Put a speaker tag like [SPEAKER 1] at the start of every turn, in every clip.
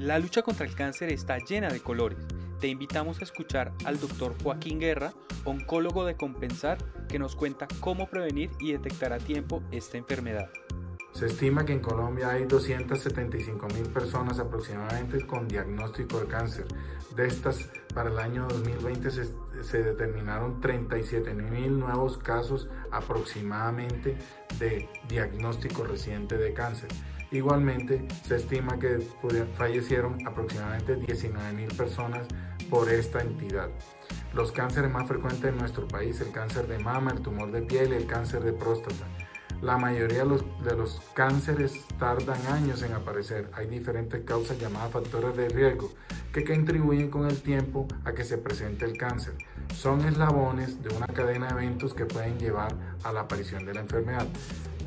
[SPEAKER 1] La lucha contra el cáncer está llena de colores. Te invitamos a escuchar al doctor Joaquín Guerra, oncólogo de Compensar, que nos cuenta cómo prevenir y detectar a tiempo esta enfermedad.
[SPEAKER 2] Se estima que en Colombia hay 275 mil personas aproximadamente con diagnóstico de cáncer. De estas, para el año 2020 se, determinaron 37 mil nuevos casos aproximadamente de diagnóstico reciente de cáncer. Igualmente, se estima que fallecieron aproximadamente 19.000 personas por esta entidad. Los cánceres más frecuentes en nuestro país, el cáncer de mama, el tumor de piel y el cáncer de próstata. La mayoría de los, de los, cánceres tardan años en aparecer. Hay diferentes causas llamadas factores de riesgo que contribuyen con el tiempo a que se presente el cáncer. Son eslabones de una cadena de eventos que pueden llevar a la aparición de la enfermedad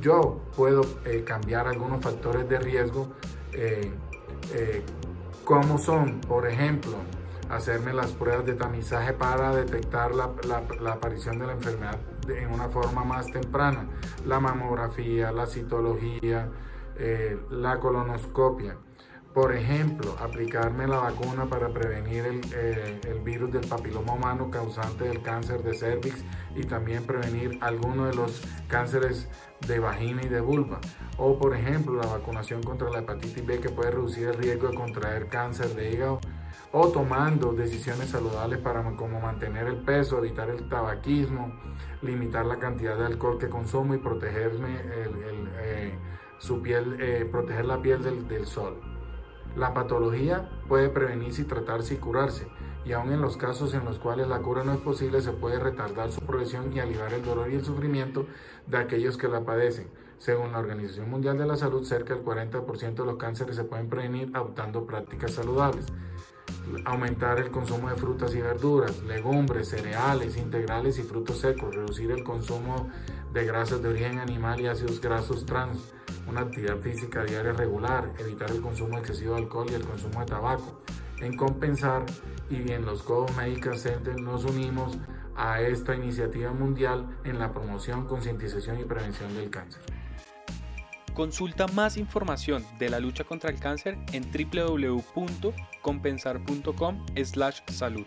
[SPEAKER 2] yo puedo eh, cambiar algunos factores de riesgo, eh, eh, como son, por ejemplo, hacerme las pruebas de tamizaje para detectar la, la, aparición de la enfermedad en una forma más temprana, la mamografía, la citología, la colonoscopia. Por ejemplo, aplicarme la vacuna para prevenir el, eh, el, virus del papiloma humano causante del cáncer de cervix y también prevenir algunos de los cánceres de vagina y de vulva. O por ejemplo, la vacunación contra la hepatitis B que puede reducir el riesgo de contraer cáncer de hígado. O tomando decisiones saludables para como mantener el peso, evitar el tabaquismo, limitar la cantidad de alcohol que consumo y protegerme eh, su piel, eh, proteger la piel del sol. La patología puede prevenirse y tratarse y curarse, y aun en los casos en los cuales la cura no es posible, se puede retardar su progresión y aliviar el dolor y el sufrimiento de aquellos que la padecen. Según la Organización Mundial de la Salud, cerca del 40% de los cánceres se pueden prevenir adoptando prácticas saludables. Aumentar el consumo de frutas y verduras, legumbres, cereales, integrales y frutos secos, reducir el consumo de grasas de origen animal y ácidos grasos trans, una actividad física diaria regular, evitar el consumo excesivo de alcohol y el consumo de tabaco. En compensar y en los Go Medical Center nos unimos a esta iniciativa mundial en la promoción, concientización y prevención del cáncer.
[SPEAKER 1] Consulta más información de la lucha contra el cáncer en www.compensar.com/salud.